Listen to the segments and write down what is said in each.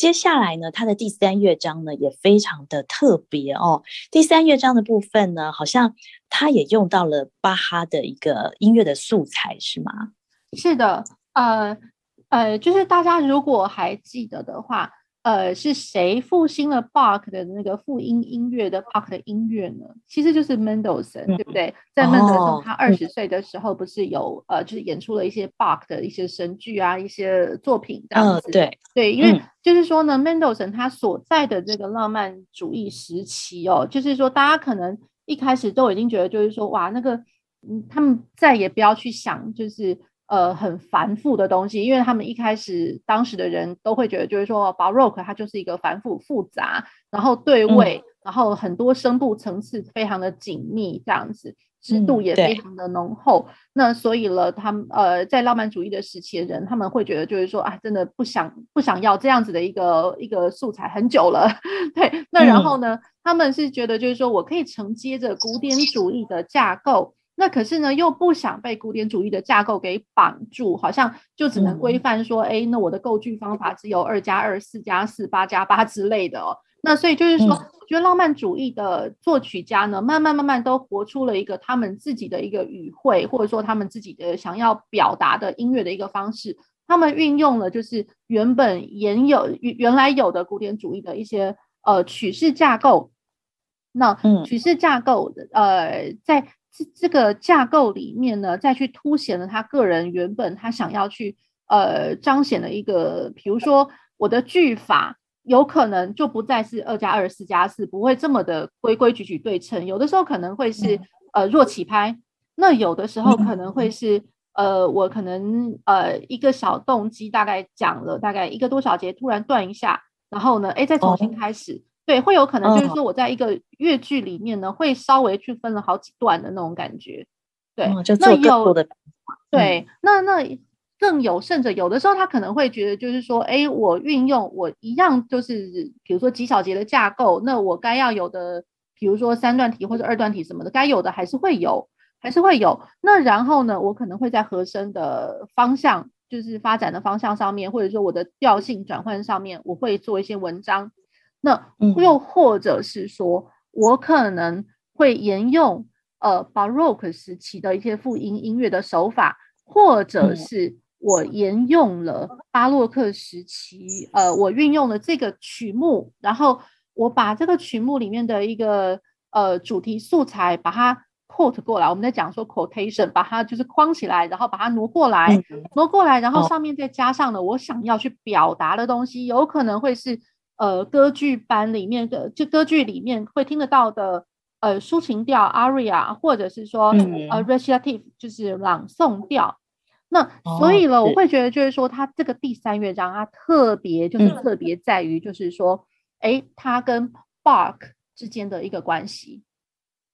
接下来呢，它的第三乐章呢也非常的特别哦。第三乐章的部分呢，好像它也用到了巴哈的一个音乐的素材，是吗？是的，呃呃，就是大家如果还记得的话。呃，是谁复兴了 Bach 的那个复音音乐的 Bach 的音乐呢？其实就是 Mendelssohn，、嗯、对不对？在 Mendelssohn 他二十岁的时候，不是有、哦、呃，就是演出了一些 Bach 的一些神剧啊，一些作品这样子。嗯、对对，因为就是说呢、嗯、Mendelssohn 他所在的这个浪漫主义时期哦，就是说大家可能一开始都已经觉得，就是说哇，那个嗯，他们再也不要去想，就是。呃，很繁复的东西，因为他们一开始当时的人都会觉得，就是说，Baroque 它就是一个繁复复杂，然后对位，嗯、然后很多声部层次非常的紧密，这样子，质度也非常的浓厚。嗯、那所以了，他们呃，在浪漫主义的时期的人，他们会觉得，就是说，啊，真的不想不想要这样子的一个一个素材很久了。对，那然后呢，嗯、他们是觉得，就是说我可以承接着古典主义的架构。那可是呢，又不想被古典主义的架构给绑住，好像就只能规范说，哎、嗯，那我的构句方法只有二加二、四加四、八加八之类的哦。那所以就是说，嗯、我觉得浪漫主义的作曲家呢，慢慢慢慢都活出了一个他们自己的一个语汇，或者说他们自己的想要表达的音乐的一个方式。他们运用了就是原本原有原来有的古典主义的一些呃曲式架构。那曲式架构的呃在。这这个架构里面呢，再去凸显了他个人原本他想要去呃彰显的一个，比如说我的句法有可能就不再是二加二、四加四，不会这么的规规矩矩对称，有的时候可能会是呃弱起拍，那有的时候可能会是呃我可能呃一个小动机大概讲了大概一个多小节，突然断一下，然后呢，哎再重新开始。对，会有可能就是说，我在一个越剧里面呢，嗯、会稍微去分了好几段的那种感觉。对，嗯、那有的，对，那那更有甚者，有的时候他可能会觉得，就是说，哎，我运用我一样，就是比如说几小节的架构，那我该要有的，比如说三段体或者二段体什么的，该有的还是会有，还是会有。那然后呢，我可能会在和声的方向，就是发展的方向上面，或者说我的调性转换上面，我会做一些文章。那又或者是说，嗯、我可能会沿用呃巴洛克时期的一些复音音乐的手法，或者是我沿用了巴洛克时期呃我运用了这个曲目，然后我把这个曲目里面的一个呃主题素材把它 quote 过来，我们在讲说 quotation，把它就是框起来，然后把它挪过来，嗯、挪过来，然后上面再加上了我想要去表达的东西，有可能会是。呃，歌剧班里面的，就歌剧里面会听得到的，呃，抒情调 aria，或者是说，嗯、呃，recitative 就是朗诵调。那所以了，哦、我会觉得就是说，它这个第三乐章它特别就是特别在于，就是说，哎、嗯，它跟 Bach 之间的一个关系，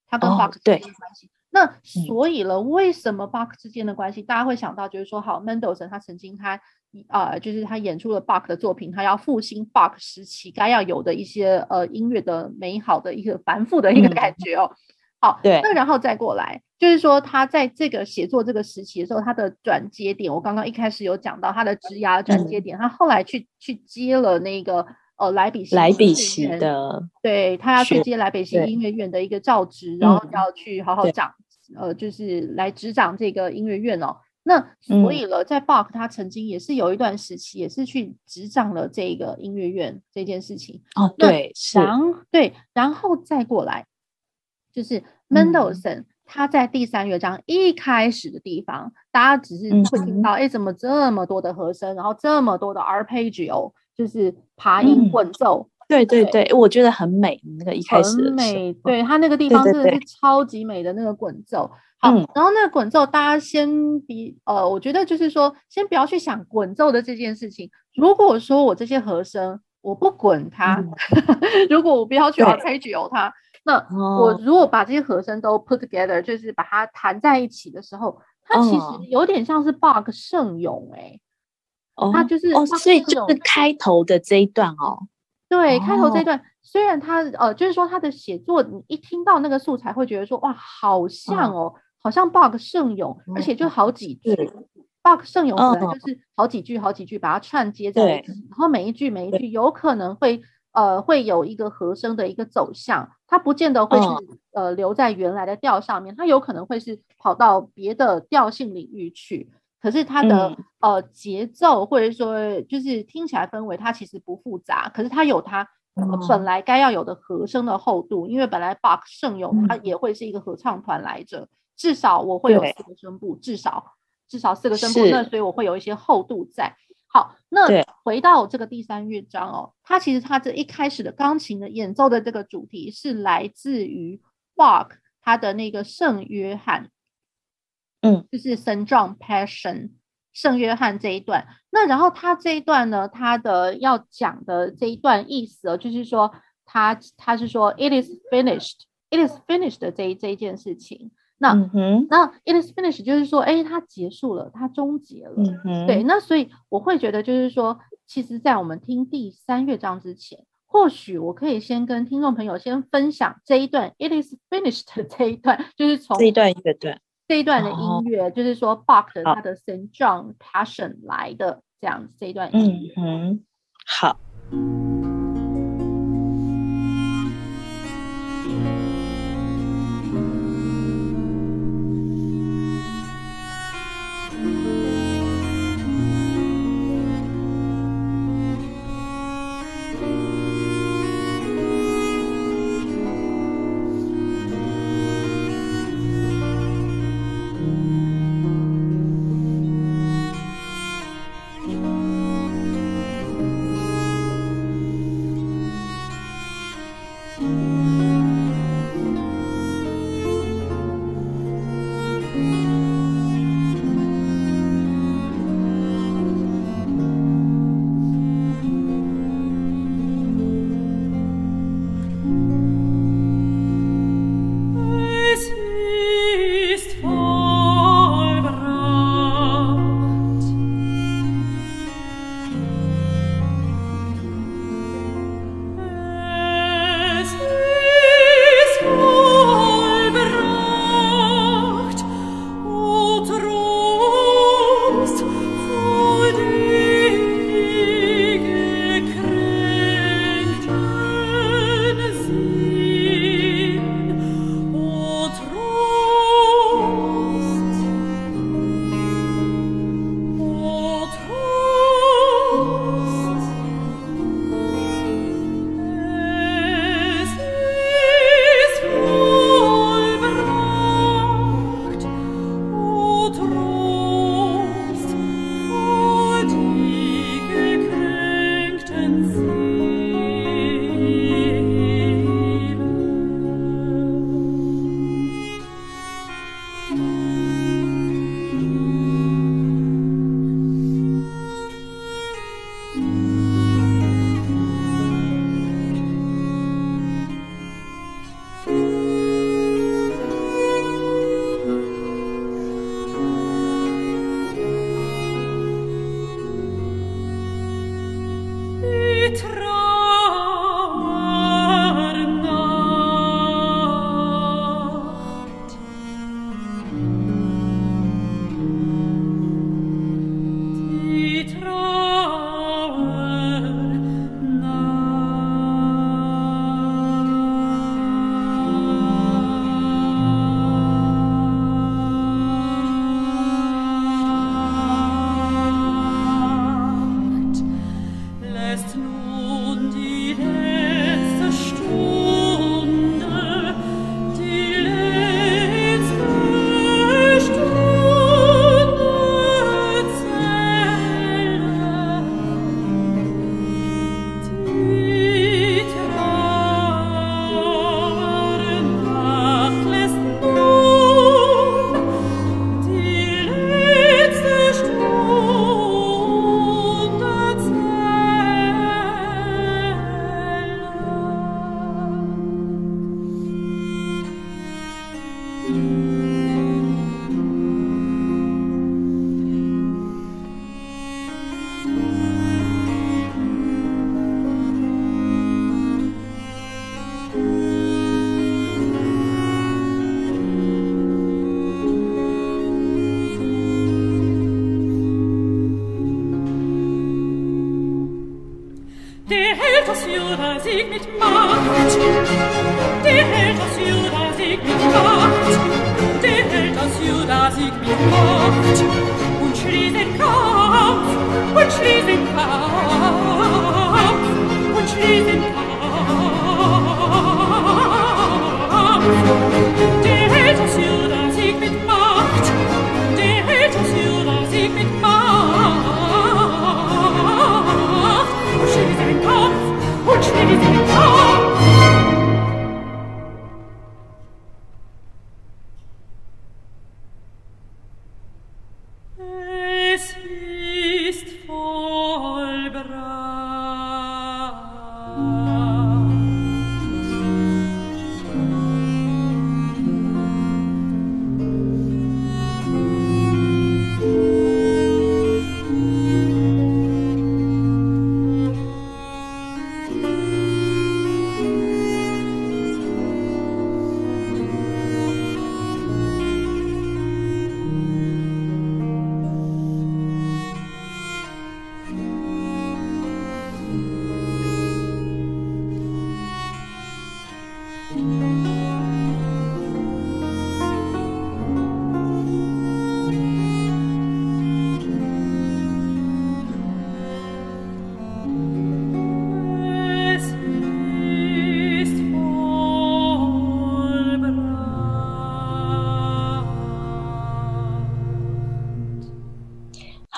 它跟 Bach 之间的关系。哦那所以了，为什么 Bach 之间的关系，大家会想到就是说，好，Mendelssohn 他曾经他啊、呃，就是他演出了 Bach 的作品，他要复兴 Bach 时期该要有的一些呃音乐的美好的一个繁复的一个感觉哦。嗯、好，对，那然后再过来，就是说他在这个写作这个时期的时候，他的转接点，我刚刚一开始有讲到他的职涯转接点，嗯、他后来去去接了那个呃莱比锡莱比锡的，对他要去接莱比锡音乐院的一个教职，然后要去好好讲。呃，就是来执掌这个音乐院哦。那所以了，在 Bach 他曾经也是有一段时期，也是去执掌了这个音乐院这件事情。哦，对，然是对，然后再过来，就是 Mendelssohn、嗯、他在第三乐章一开始的地方，大家只是会听到，哎、嗯，怎么这么多的和声，然后这么多的 arpeggio，就是爬音滚奏。嗯对对对，对我觉得很美。那个一开始很美，对它那个地方真的是超级美的那个滚奏。好，嗯、然后那个滚奏，大家先比呃，我觉得就是说，先不要去想滚奏的这件事情。如果说我这些和声我不滚它，嗯、如果我不要去 arpeggio 它，那我如果把这些和声都 put together，就是把它弹在一起的时候，它其实有点像是 Bach 圣咏哎，哦，它就是哦，所以就是开头的这一段哦。对，开头这段、哦、虽然他呃，就是说他的写作，你一听到那个素材，会觉得说哇，好像哦，嗯、好像 Bach 圣咏，而且就好几句。Bach 圣咏本来就是好几句好几句把它串接在一起，然后每一句每一句有可能会呃会有一个和声的一个走向，它不见得会是呃留在原来的调上面，它有可能会是跑到别的调性领域去。可是它的、嗯、呃节奏或者说就是听起来氛围，它其实不复杂，可是它有它、呃、本来该要有的和声的厚度，因为本来 Bach 圣咏它也会是一个合唱团来着，至少我会有四个声部，至少至少四个声部，那所以我会有一些厚度在。好，那回到这个第三乐章哦，它其实它这一开始的钢琴的演奏的这个主题是来自于 Bach 他的那个圣约翰。嗯，就是 Saint John Passion 圣约翰这一段。那然后他这一段呢，他的要讲的这一段意思哦，就是说他他是说 It is finished，It is finished 的这一这一件事情。那、嗯、那 It is finished 就是说，哎，它结束了，它终结了。嗯、对，那所以我会觉得就是说，其实，在我们听第三乐章之前，或许我可以先跟听众朋友先分享这一段 It is finished 的这一段，就是从这一段乐段。这一段的音乐，就是说 Bach 的他的 Saint John Passion 来的这样子，这一段音乐。嗯，好。Das Juda Sieg mit Macht. Der hält das Juda Sieg mit Macht. Der hält das Juda Sieg mit Macht. Und schließt den Kampf. Und schließt den Kampf. Und schließt den Kampf. Der hält das Juda Sieg mit Macht.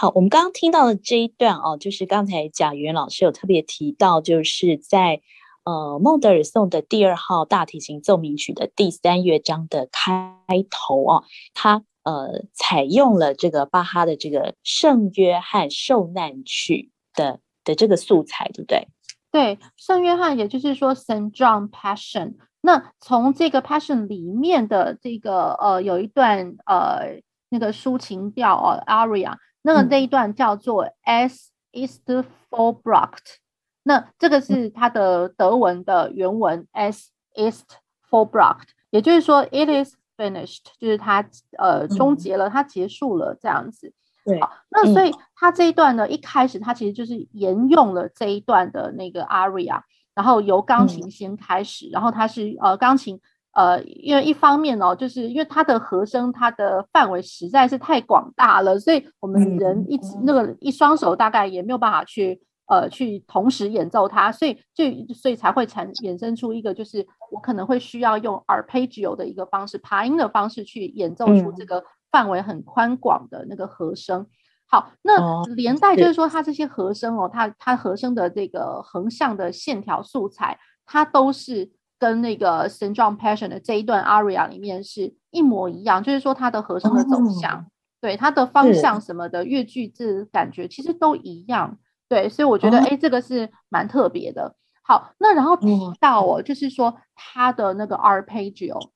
好，我们刚刚听到的这一段哦，就是刚才贾元老师有特别提到，就是在呃孟德尔颂的第二号大提琴奏鸣曲的第三乐章的开头哦，他呃采用了这个巴哈的这个圣约翰受难曲的的这个素材，对不对？对，圣约翰，也就是说 Saint John Passion。那从这个 Passion 里面的这个呃有一段呃那个抒情调哦 Aria。那个这一段叫做 Es ist vollbracht，那这个是它的德文的原文 Es ist vollbracht，也就是说 It is finished，就是它呃终结了，它结束了这样子。对，好，那所以它这一段呢，一开始它其实就是沿用了这一段的那个 aria，然后由钢琴先开始，然后它是呃钢琴。呃，因为一方面哦，就是因为它的和声，它的范围实在是太广大了，所以我们人一直那个一双手大概也没有办法去呃去同时演奏它，所以就所以才会产衍生出一个，就是我可能会需要用 arpeggio 的一个方式，爬音的方式去演奏出这个范围很宽广的那个和声。好，那连带就是说，它这些和声哦，它它和声的这个横向的线条素材，它都是。跟那个 John Passion 的这一段 aria 里面是一模一样，就是说它的和声的走向，哦、对它的方向什么的乐句这感觉其实都一样，对，所以我觉得哎、哦，这个是蛮特别的。好，那然后提到哦，就是说它的那个 arpeggio，、嗯、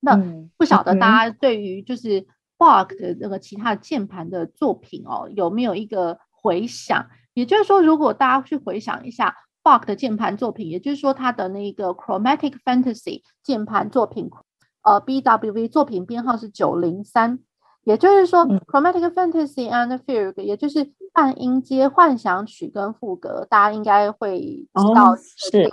那不晓得大家对于就是 Bach 的那个其他的键盘的作品哦，有没有一个回想？也就是说，如果大家去回想一下。Bach 的键盘作品，也就是说，他的那个 Chromatic Fantasy 键盘作品，呃，BWV 作品编号是九零三，也就是说，Chromatic Fantasy and Fugue，也就是半音阶幻想曲跟副歌，大家应该会知道这首。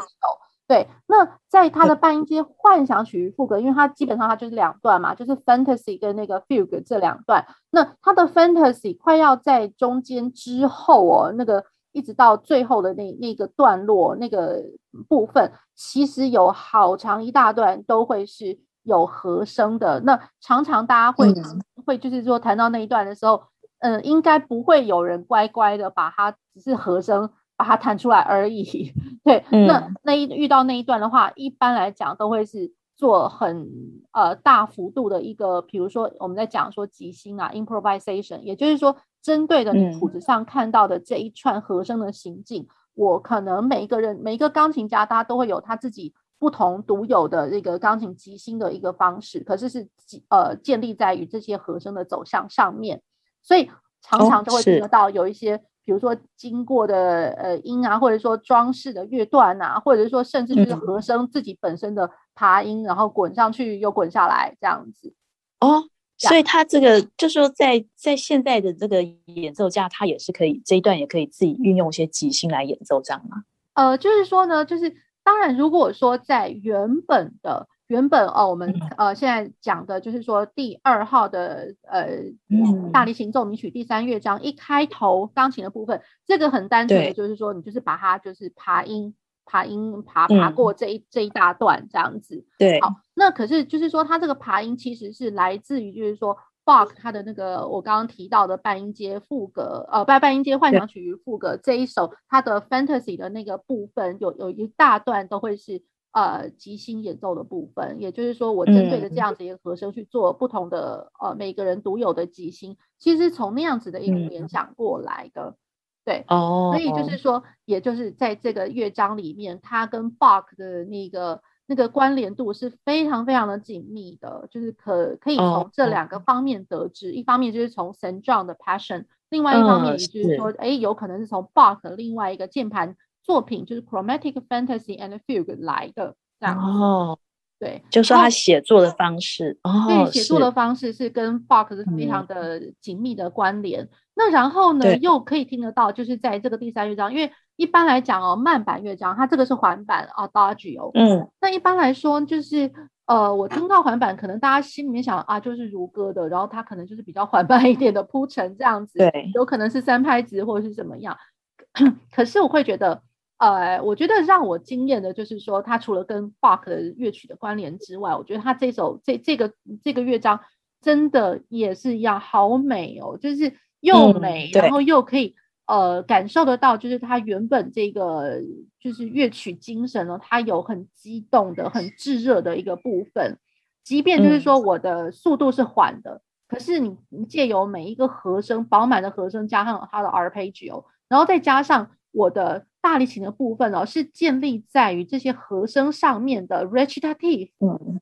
对，那在他的半音阶幻想曲与副歌，因为它基本上它就是两段嘛，就是 Fantasy 跟那个 Fugue 这两段。那它的 Fantasy 快要在中间之后哦，那个。一直到最后的那那个段落那个部分，其实有好长一大段都会是有和声的。那常常大家会、嗯、会就是说谈到那一段的时候，嗯、呃，应该不会有人乖乖的把它只是和声把它弹出来而已。对，嗯、那那一遇到那一段的话，一般来讲都会是做很呃大幅度的一个，比如说我们在讲说即兴啊，improvisation，也就是说。针对的你谱子上看到的这一串和声的行进，嗯，我可能每一个人每一个钢琴家，他都会有他自己不同独有的这个钢琴即兴的一个方式，可是是呃建立在于这些和声的走向上面，所以常常都会听得到有一些，哦，比如说经过的呃音啊，或者说装饰的乐段啊，或者是说甚至就是和声自己本身的爬音，嗯，然后滚上去又滚下来这样子。哦，所以他这个就是说在，在在现在的这个演奏家，他也是可以这一段也可以自己运用一些即兴来演奏，这样吗？呃，就是说呢，就是当然，如果说在原本的原本哦，我们呃现在讲的就是说第二号的呃、嗯、大提琴奏鸣曲第三乐章一开头钢琴的部分，这个很单纯的，就是说你就是把它就是爬音。爬音爬爬过这一、嗯、这一大段这样子，对，好，那可是就是说，它这个爬音其实是来自于就是说，Bach 他的那个我刚刚提到的半音阶副格，呃，半半音阶幻想曲与赋格这一首，它的 Fantasy 的那个部分有有一大段都会是呃即兴演奏的部分，也就是说，我针对的这样子一个和声去做不同的、嗯、呃每个人独有的即兴，其实从那样子的一个联想过来的。嗯对哦，所以就是说，也就是在这个乐章里面，它跟 Bach 的那个那个关联度是非常非常的紧密的，就是可可以从这两个方面得知，一方面就是从 Saint John 的 Passion，另外一方面也就是说，哎，有可能是从 Bach 的另外一个键盘作品，就是 Chromatic Fantasy and Fugue 来的这样哦。对，就是说他写作的方式，哦，对，写作的方式是跟 Bach 是非常的紧密的关联。嗯、那然后呢，又可以听得到，就是在这个第三乐章，因为一般来讲哦，慢板乐章它这个是环板啊，Adagio。嗯，那一般来说就是呃，我听到环板，可能大家心里面想啊，就是如歌的，然后它可能就是比较缓慢一点的铺陈这样子，对，有可能是三拍子或者是怎么样。可是我会觉得。呃，我觉得让我惊艳的就是说，他除了跟 Bach 的乐曲的关联之外，我觉得他这首这这个这个乐章真的也是一样好美哦，就是又美，嗯、然后又可以呃感受得到，就是他原本这个就是乐曲精神呢，它有很激动的、很炙热的一个部分，即便就是说我的速度是缓的，嗯、可是你你借由每一个和声饱满的和声，加上它的 arpeggio，然后再加上我的。大提琴的部分哦，是建立在于这些和声上面的 recitative。嗯，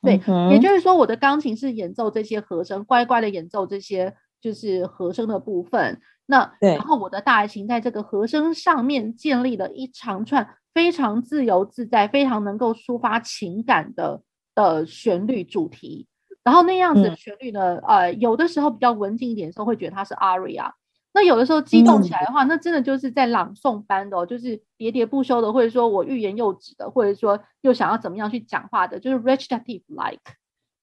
对，嗯、也就是说，我的钢琴是演奏这些和声，乖乖的演奏这些就是和声的部分。那对然后我的大提琴在这个和声上面建立了一长串非常自由自在、非常能够抒发情感的的旋律主题。然后那样子的旋律呢，嗯、呃，有的时候比较文静一点的时候，会觉得它是 aria。那有的时候激动起来的话，嗯、那真的就是在朗诵般的、哦，就是喋喋不休的，或者说我欲言又止的，或者说又想要怎么样去讲话的，就是 recitative like。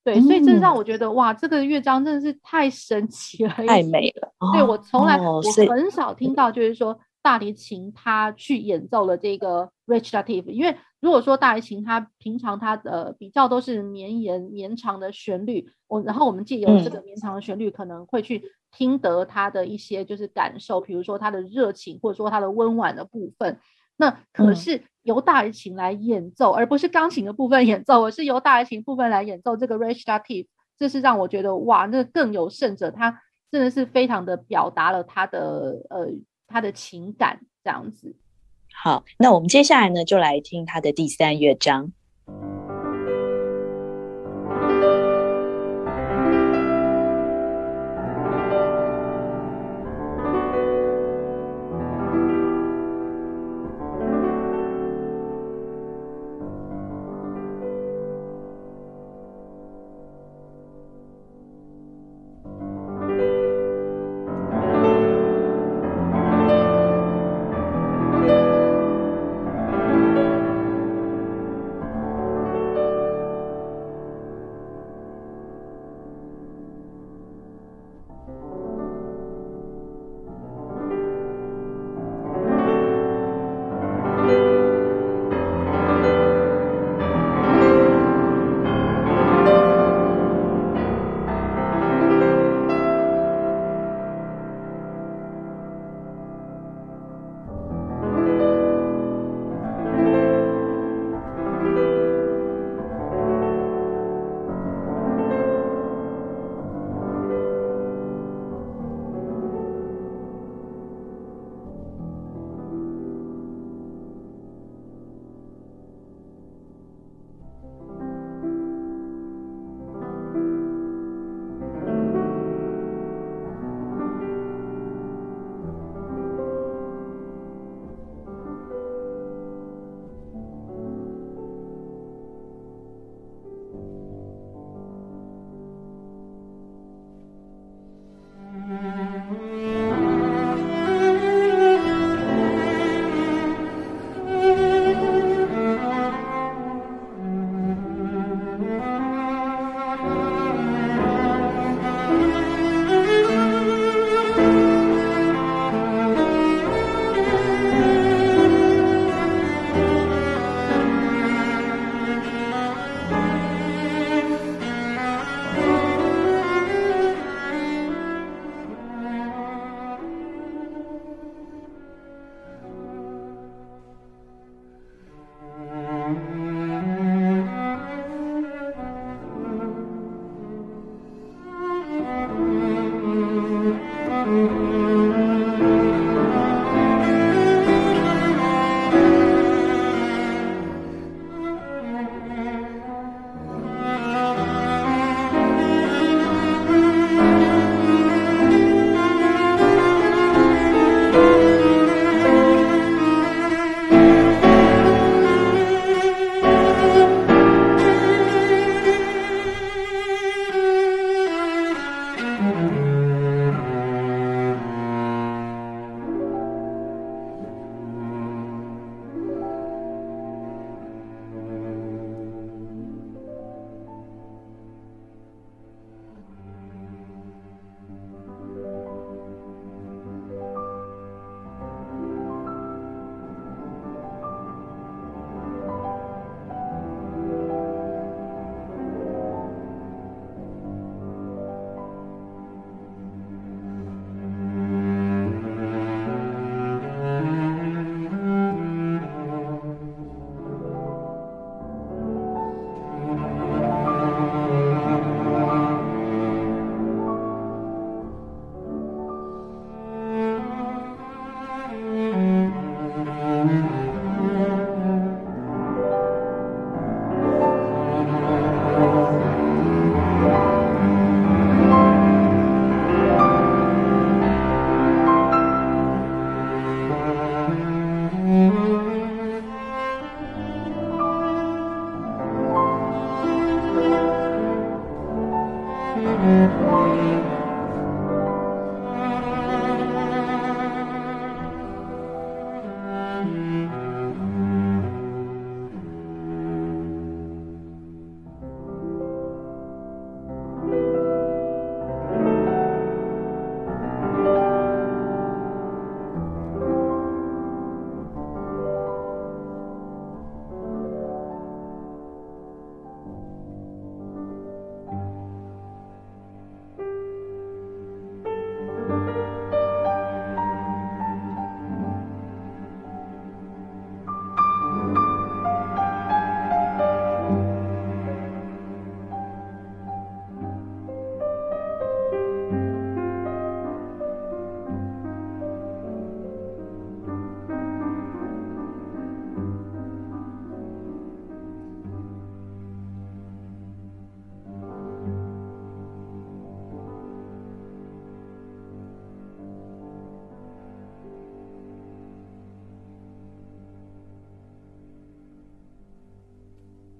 对，嗯、所以这让我觉得哇，这个乐章真的是太神奇了，太美了。对，我从来、哦、我很少听到，就是说大提琴它去演奏了这个 recitative，因为如果说大提琴它平常它的比较都是绵延绵长的旋律，我然后我们借由这个绵长的旋律可能会去。听得他的一些就是感受，比如说他的热情，或者说他的温婉的部分。那可是由大提琴来演奏，嗯、而不是钢琴的部分演奏，而是由大提琴部分来演奏这个 recitative，这是让我觉得哇，那更有甚者，他真的是非常的表达了他的呃他的情感这样子。好，那我们接下来呢，就来听他的第三乐章。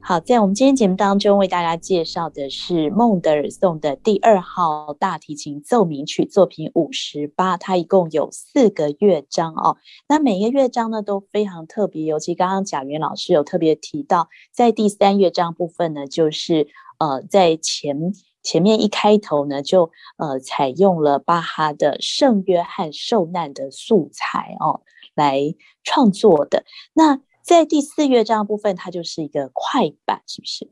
好，在我们今天节目当中为大家介绍的是孟德尔颂的第二号大提琴奏鸣曲作品五十八，它一共有四个乐章哦。那每一个乐章呢都非常特别，尤其刚刚贾元老师有特别提到，在第三乐章部分呢，就是呃在前前面一开头呢就呃采用了巴哈的圣约翰受难的素材哦来创作的那。在第四乐章部分，它就是一个快板，是不是？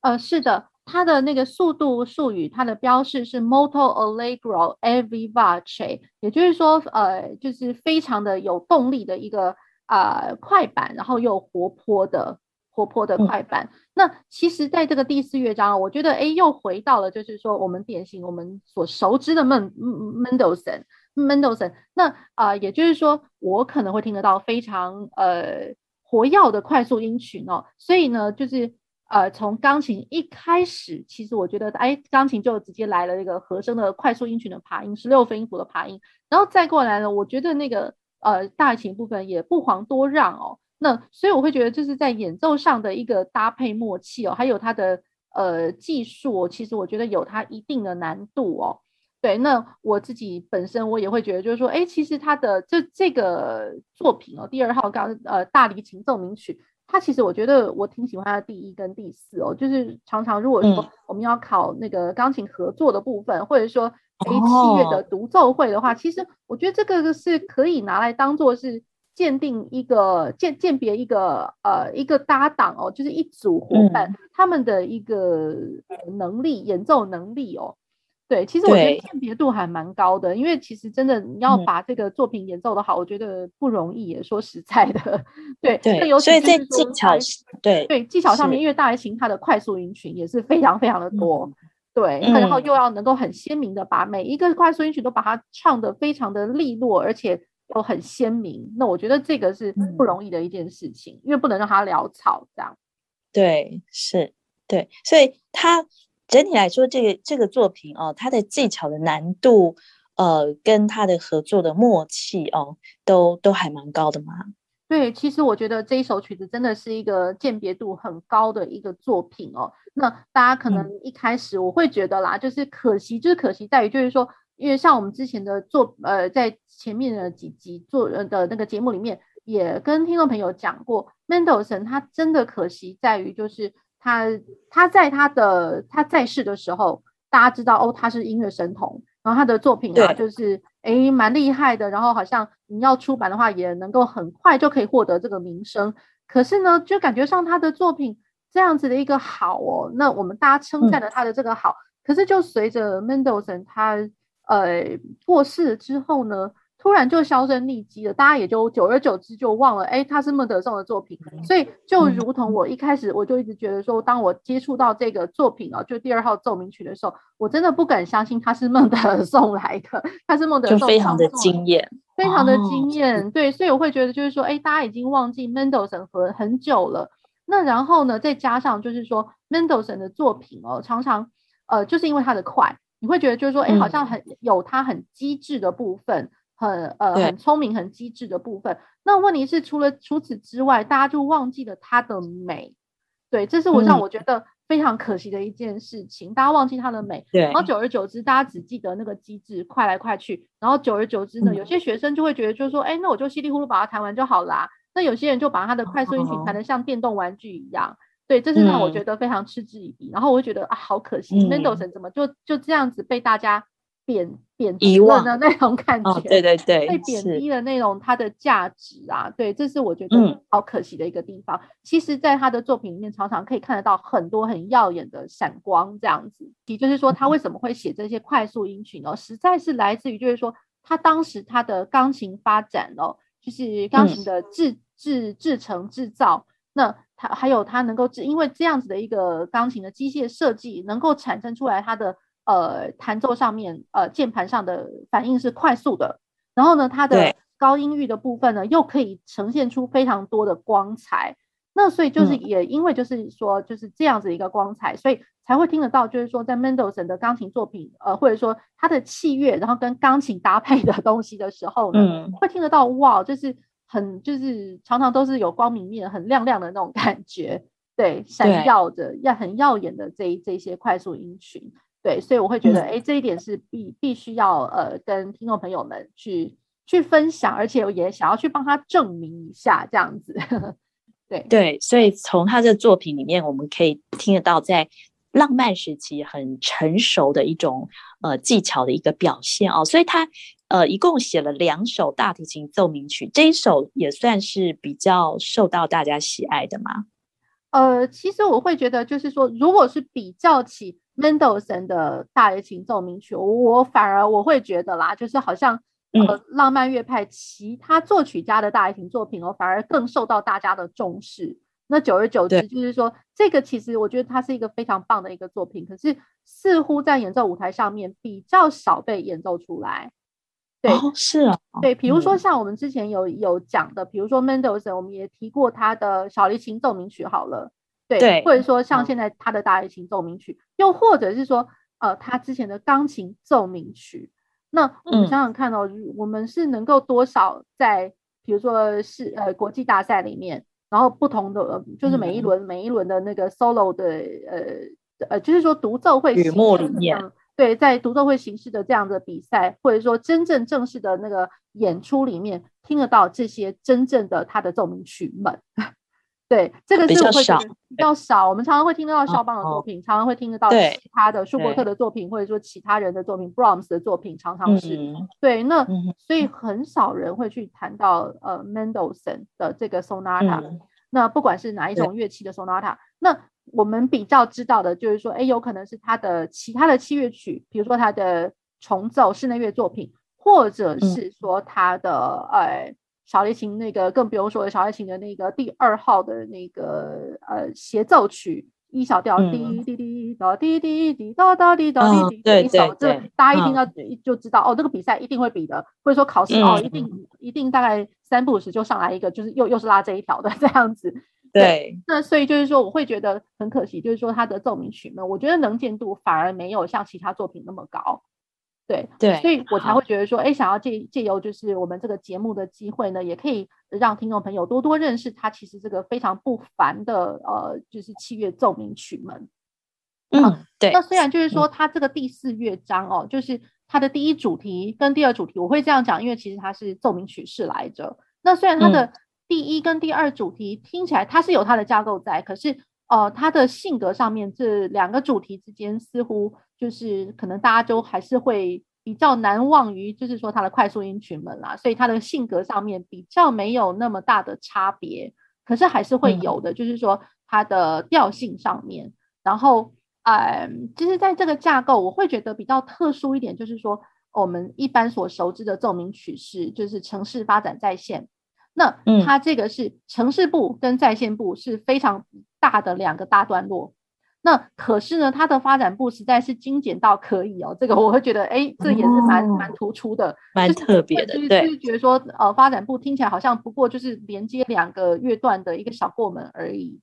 呃，是的，它的那个速度术语，它的标示是 molto allegro e vivace，也就是说，呃，就是非常的有动力的一个呃快板，然后又活泼的活泼的快板。嗯、那其实，在这个第四乐章，我觉得，哎，又回到了就是说，我们典型我们所熟知的孟孟德尔颂孟德尔颂。那啊、呃，也就是说，我可能会听得到非常呃。活跃的快速音群哦，所以呢，就是呃，从钢琴一开始，其实我觉得，哎，钢琴就直接来了一个和声的快速音群的爬音，十六分音符的爬音，然后再过来呢，我觉得那个呃大提琴部分也不遑多让哦。那所以我会觉得，就是在演奏上的一个搭配默契哦，还有它的呃技术，其实我觉得有它一定的难度哦。对，那我自己本身我也会觉得，就是说，哎，其实他的这这个作品哦，第二号刚呃大提琴奏鸣曲，它其实我觉得我挺喜欢它的第一跟第四哦，就是常常如果说我们要考那个钢琴合作的部分，嗯、或者说哎器乐的独奏会的话，哦、其实我觉得这个是可以拿来当做是鉴定一个鉴鉴别一个呃一个搭档哦，就是一组伙伴、嗯、他们的一个能力演奏能力哦。对，其实我觉得辨别度还蛮高的，因为其实真的你要把这个作品演奏的好，嗯、我觉得不容易。也说实在的，对对，对所以在技巧对对技巧上面，因为大提琴它的快速音群也是非常非常的多，嗯、对，然后又要能够很鲜明的把每一个快速音群都把它唱的非常的利落，而且又很鲜明。那我觉得这个是不容易的一件事情，嗯、因为不能让它潦草这样。对，是，对，所以它。整体来说，这个这个作品哦，它的技巧的难度，呃，跟它的合作的默契哦，都都还蛮高的嘛。对，其实我觉得这一首曲子真的是一个鉴别度很高的一个作品哦。那大家可能一开始我会觉得啦，嗯、就是可惜，就是可惜在于，就是说，因为像我们之前的作，呃，在前面的几集做的那个节目里面，也跟听众朋友讲过，孟德尔颂他真的可惜在于就是。他他在他的他在世的时候，大家知道哦，他是音乐神童，然后他的作品啊，对。就是诶蛮厉害的，然后好像你要出版的话，也能够很快就可以获得这个名声。可是呢，就感觉上他的作品这样子的一个好哦，那我们大家称赞了他的这个好，嗯、可是就随着 Mendelssohn 他呃过世了之后呢，突然就销声匿迹了，大家也就久而久之就忘了，哎，他是孟德尔颂的作品。所以就如同我一开始我就一直觉得说，当我接触到这个作品哦，就第二号奏鸣曲的时候，我真的不敢相信他是孟德尔 颂来的，他是孟德尔颂，就非常的惊艳，非常的惊艳。哦、对，所以我会觉得就是说，哎，大家已经忘记孟德尔颂很很久了。那然后呢，再加上就是说，孟德尔颂的作品哦，常常呃，就是因为他的快，你会觉得就是说，哎，好像很有他很机智的部分。很呃很聪明很机智的部分，那问题是除了除此之外，大家就忘记了它的美，对，这是我让我觉得非常可惜的一件事情，嗯、大家忘记它的美，对，然后久而久之，大家只记得那个机智快来快去，然后久而久之呢，嗯、有些学生就会觉得就是说，哎，那我就稀里糊涂把它弹完就好啦。那有些人就把他的快速音群弹得像电动玩具一样，哦、对，这是让我觉得非常嗤之以鼻，嗯、然后我会觉得啊，好可惜，，Mendelssohn 怎么就就这样子被大家。贬贬低了的那种感觉，哦、对对对，被贬低的那种它的价值啊，对，这是我觉得好可惜的一个地方。嗯、其实，在他的作品里面，常常可以看得到很多很耀眼的闪光，这样子。也就是说，他为什么会写这些快速音群呢？嗯、实在是来自于，就是说，他当时他的钢琴发展哦，就是钢琴的制制制成制造，那他还有他能够制，因为这样子的一个钢琴的机械设计，能够产生出来它的。呃，弹奏上面，呃，键盘上的反应是快速的，然后呢，它的高音域的部分呢，又可以呈现出非常多的光彩。那所以就是也因为就是说就是这样子一个光彩，嗯、所以才会听得到，就是说在 mentors 的钢琴作品，呃，或者说他的器乐，然后跟钢琴搭配的东西的时候呢，嗯、会听得到哇，就是很就是常常都是有光明面，很亮亮的那种感觉。对，闪耀着要很耀眼的这这些快速音群，对，所以我会觉得，哎、嗯，这一点是必必须要呃跟听众朋友们去去分享，而且我也想要去帮他证明一下这样子。对对，所以从他的作品里面，我们可以听得到在浪漫时期很成熟的一种呃技巧的一个表现哦。所以他呃一共写了两首大提琴奏鸣曲，这一首也算是比较受到大家喜爱的嘛？呃，其实我会觉得，就是说，如果是比较起 Mendelssohn 的大提琴奏鸣曲，我反而我会觉得啦，就是好像。呃，浪漫乐派其他作曲家的大提琴作品哦，反而更受到大家的重视。那久而久之，就是说，这个其实我觉得它是一个非常棒的一个作品，可是似乎在演奏舞台上面比较少被演奏出来。对，哦、是啊，对，比如说像我们之前有有讲的，比如说 Mendelssohn，我们也提过他的小提琴奏鸣曲好了，对，对，或者说像现在他的大提琴奏鸣曲，又或者是说，呃，他之前的钢琴奏鸣曲。那我们想想看哦，嗯、我们是能够多少在，比如说是呃国际大赛里面，然后不同的呃，就是每一轮、嗯、每一轮的那个 solo 的呃呃，就是说独奏会，曲目里面，对，在独奏会形式的这样的比赛，或者说真正正式的那个演出里面，听得到这些真正的他的奏鸣曲们。对，这个是我会觉得比较少。我们常常会听得到肖邦的作品，常常会听得到其他的舒伯特的作品，或者说其他人的作品，Brahms 的作品，常常是对。那所以很少人会去谈到呃 Mendelssohn 的这个 Sonata。那不管是哪一种乐器的 Sonata，那我们比较知道的就是说，哎，有可能是他的其他的器乐曲，比如说他的重奏室内乐作品，或者是说他的呃。小提琴那个更不用说，小提琴的那个第二号的那个呃协奏曲一小调，滴滴滴哒滴滴滴哒哒滴哒滴滴，这一首，这大家一听到就知道哦，这个比赛一定会比的，或者说考试哦，一定一定大概三不五时就上来一个，就是又又是拉这一条的这样子。对，那所以就是说，我会觉得很可惜，就是说他的奏鸣曲呢，我觉得能见度反而没有像其他作品那么高。对对，所以我才会觉得说，哎，想要借借由就是我们这个节目的机会呢，也可以让听众朋友多多认识他，其实这个非常不凡的呃，就是器乐奏鸣曲门。嗯，对。那虽然就是说，它这个第四乐章哦，就是它的第一主题跟第二主题，我会这样讲，因为其实它是奏鸣曲式来着。那虽然它的第一跟第二主题听起来它是有它的架构在，可是。哦、呃，他的性格上面，这两个主题之间似乎就是可能大家都还是会比较难忘于，就是说他的快速音群们啦，所以他的性格上面比较没有那么大的差别，可是还是会有的，嗯、就是说他的调性上面，然后，呃，其实在这个架构，我会觉得比较特殊一点，就是说我们一般所熟知的奏鸣曲式，就是城市发展再现。那它这个是城市部跟在线部是非常大的两个大段落。那可是呢，它的发展部实在是精简到可以哦，这个我会觉得，哎，这也是蛮蛮突出的，蛮特别的。对，就是觉得说，呃，发展部听起来好像不过就是连接两个乐段的一个小过门而已。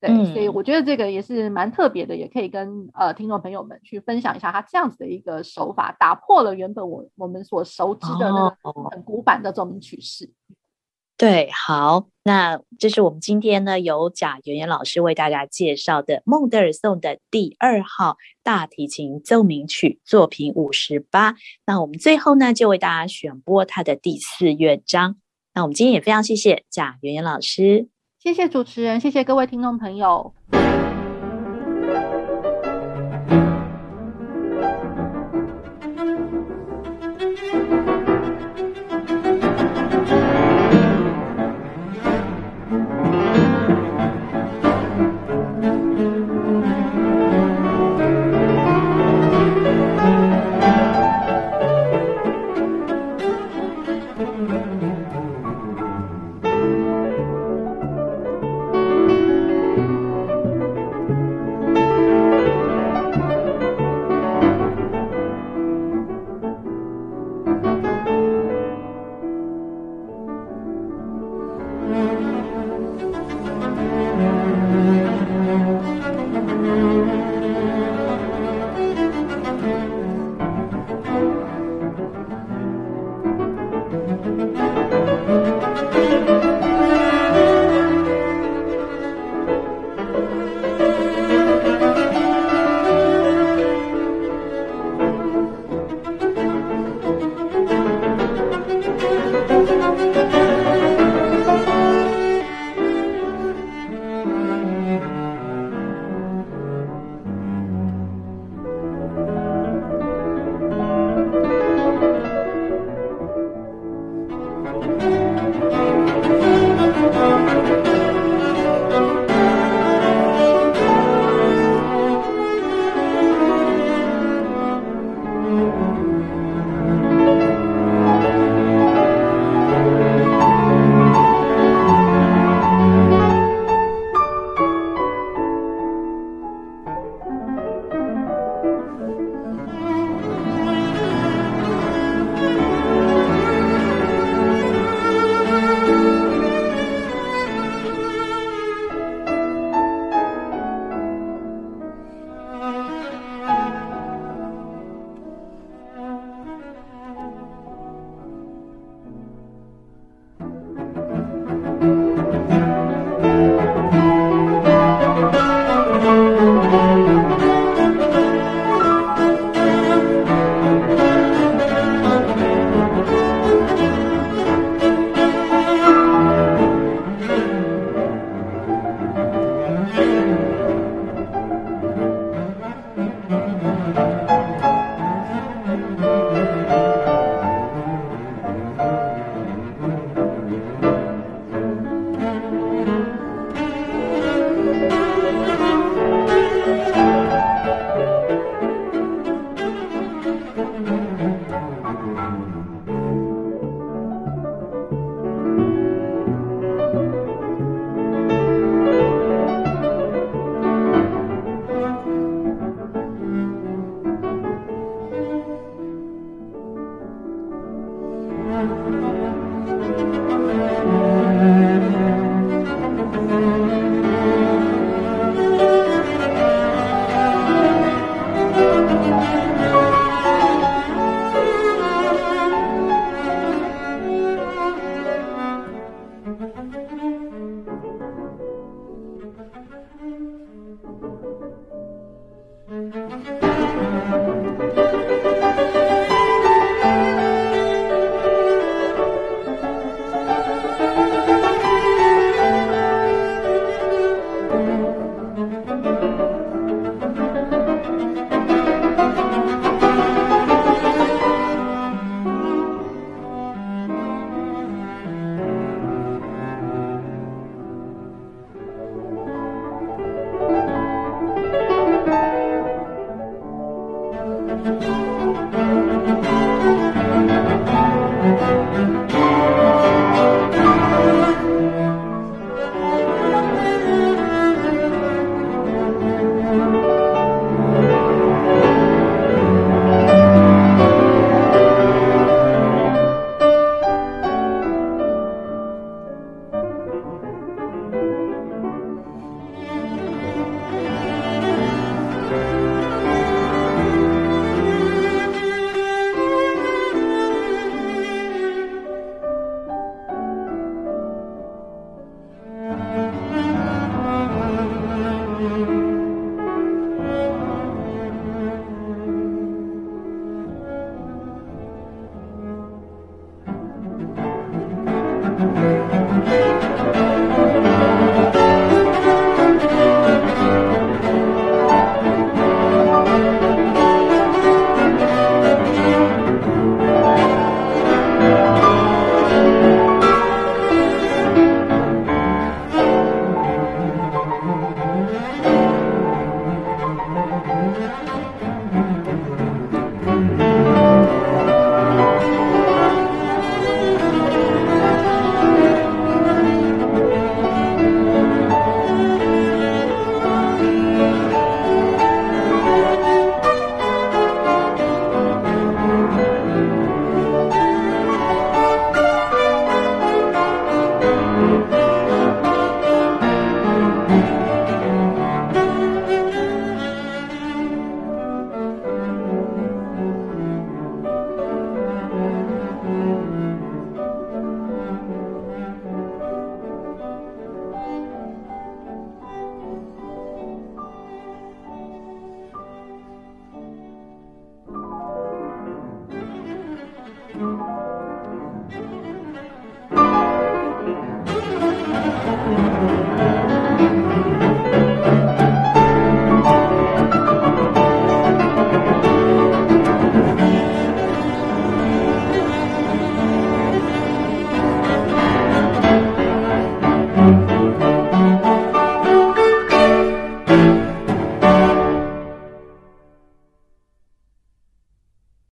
对，所以我觉得这个也是蛮特别的，也可以跟呃听众朋友们去分享一下，它这样子的一个手法，打破了原本我我们所熟知的那个很古板的奏鸣曲式。对，好，那这是我们今天呢由贾圆圆老师为大家介绍的孟德尔颂的第二号大提琴奏鸣曲作品五十八。那我们最后呢就为大家选播他的第四乐章。那我们今天也非常谢谢贾圆圆老师，谢谢主持人，谢谢各位听众朋友。